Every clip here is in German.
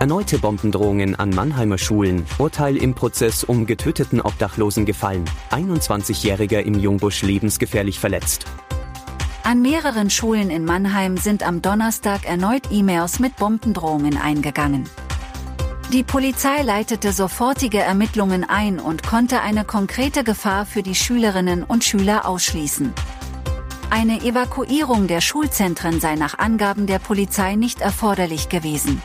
Erneute Bombendrohungen an Mannheimer Schulen, Urteil im Prozess um getöteten Obdachlosen gefallen, 21-Jähriger im Jungbusch lebensgefährlich verletzt. An mehreren Schulen in Mannheim sind am Donnerstag erneut E-Mails mit Bombendrohungen eingegangen. Die Polizei leitete sofortige Ermittlungen ein und konnte eine konkrete Gefahr für die Schülerinnen und Schüler ausschließen. Eine Evakuierung der Schulzentren sei nach Angaben der Polizei nicht erforderlich gewesen.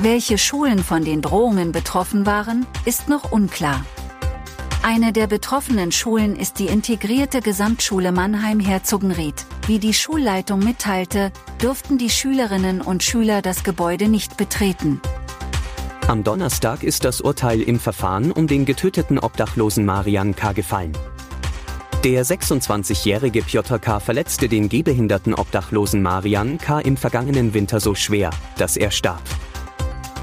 Welche Schulen von den Drohungen betroffen waren, ist noch unklar. Eine der betroffenen Schulen ist die integrierte Gesamtschule Mannheim-Herzogenried. Wie die Schulleitung mitteilte, durften die Schülerinnen und Schüler das Gebäude nicht betreten. Am Donnerstag ist das Urteil im Verfahren um den getöteten Obdachlosen Marian K. gefallen. Der 26-jährige Piotr K. verletzte den gehbehinderten Obdachlosen Marian K. im vergangenen Winter so schwer, dass er starb.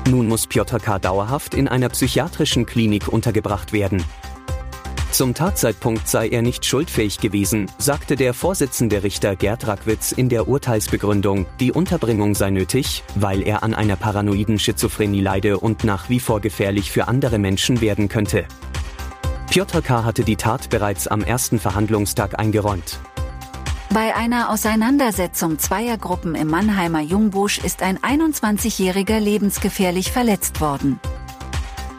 Nun muss Piotr K. dauerhaft in einer psychiatrischen Klinik untergebracht werden. Zum Tatzeitpunkt sei er nicht schuldfähig gewesen, sagte der Vorsitzende Richter Gerd Rackwitz in der Urteilsbegründung, die Unterbringung sei nötig, weil er an einer paranoiden Schizophrenie leide und nach wie vor gefährlich für andere Menschen werden könnte. Piotr K. hatte die Tat bereits am ersten Verhandlungstag eingeräumt. Bei einer Auseinandersetzung zweier Gruppen im Mannheimer Jungbusch ist ein 21-Jähriger lebensgefährlich verletzt worden.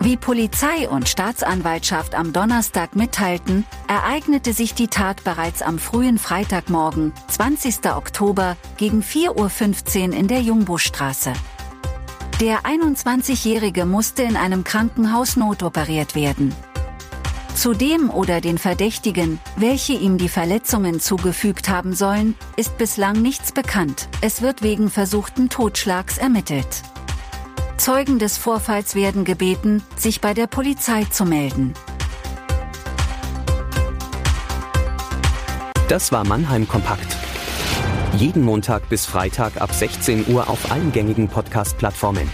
Wie Polizei und Staatsanwaltschaft am Donnerstag mitteilten, ereignete sich die Tat bereits am frühen Freitagmorgen, 20. Oktober, gegen 4.15 Uhr in der Jungbuschstraße. Der 21-Jährige musste in einem Krankenhaus notoperiert werden. Zu dem oder den Verdächtigen, welche ihm die Verletzungen zugefügt haben sollen, ist bislang nichts bekannt. Es wird wegen versuchten Totschlags ermittelt. Zeugen des Vorfalls werden gebeten, sich bei der Polizei zu melden. Das war Mannheim Kompakt. Jeden Montag bis Freitag ab 16 Uhr auf allen gängigen Podcast-Plattformen.